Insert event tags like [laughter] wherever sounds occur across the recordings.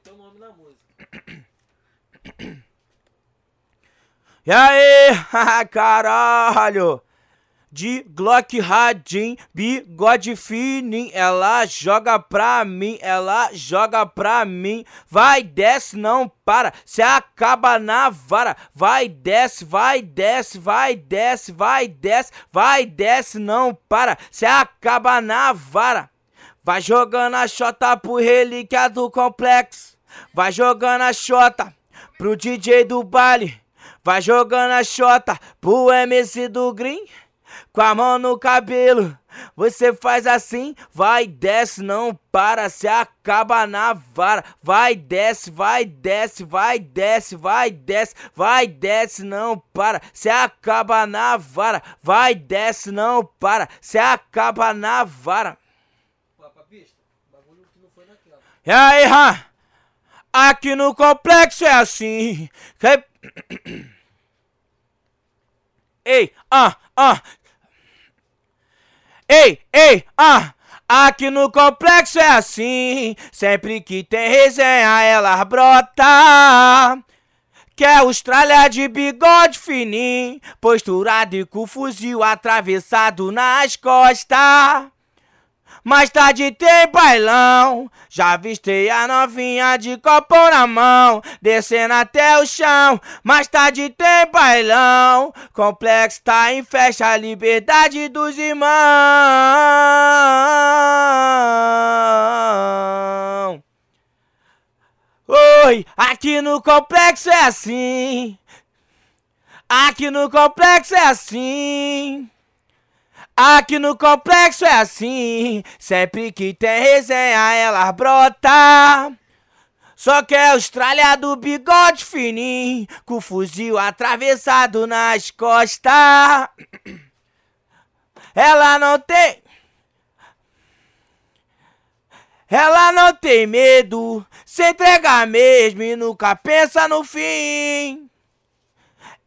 Teu nome na música. E aí, [laughs] caralho! De Glock Radin, bigode fininho, ela joga pra mim, ela joga pra mim. Vai, desce, não para, se acaba na vara. Vai, desce, vai, desce, vai, desce, vai, desce, vai, desce, não para, se acaba na vara. Vai jogando a chota pro relíquia do complexo. Vai jogando a chota pro DJ do baile. Vai jogando a chota pro MC do Green com a mão no cabelo. Você faz assim, vai, desce, não para, se acaba na vara. Vai, desce, vai, desce, vai, desce, vai, desce, vai, desce, não para, se acaba na vara. Vai, desce, não para, se acaba na vara. Papa pista, bagulho que não foi naquela. E aí, ha? Aqui no complexo é assim. [coughs] Ei, ah, ah, Ei, ei, ah! Aqui no complexo é assim, sempre que tem resenha ela brota. Que é Austrália de bigode fininho, posturado e com fuzil atravessado nas costas. Mais tarde tem bailão, já vistei a novinha de copo na mão, descendo até o chão. Mais tarde tem bailão, complexo tá em festa, liberdade dos irmãos. Oi, aqui no complexo é assim. Aqui no complexo é assim. Aqui no complexo é assim, sempre que tem resenha ela brota. Só que é Austrália do bigode fininho, com fuzil atravessado nas costas. Ela não tem. Ela não tem medo, se entrega mesmo e nunca pensa no fim.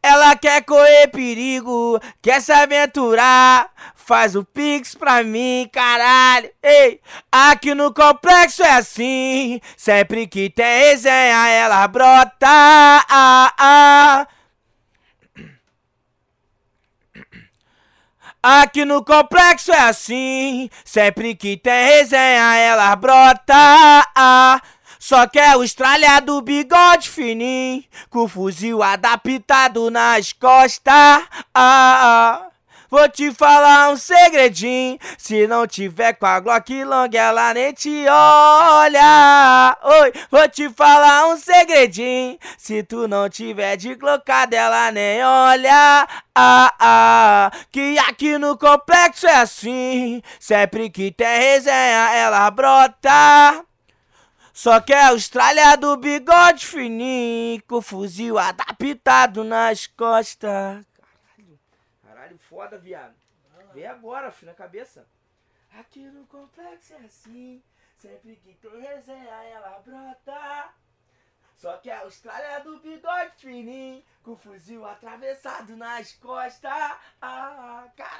Ela quer correr perigo, quer se aventurar. Faz o pix pra mim, caralho. Ei, aqui no complexo é assim. Sempre que tem resenha, ela brota. Ah, ah. Aqui no complexo é assim. Sempre que tem resenha, ela brota. Ah, só que é Austrália do bigode fininho, com fuzil adaptado nas costas. Ah, ah. Vou te falar um segredinho. Se não tiver com a Glock Long, ela nem te olha. Oi, vou te falar um segredinho. Se tu não tiver de glocada, ela nem olha. Ah, ah, que aqui no complexo é assim. Sempre que tem resenha, ela brota. Só que é Austrália do bigode fininho, com fuzil adaptado nas costas. Caralho, foda, viado. Vem agora, filho, na cabeça. Aqui no complexo é assim, sempre que tem resenha ela brota. Só que é Austrália do bigode fininho, com fuzil atravessado nas costas. Ah, cara.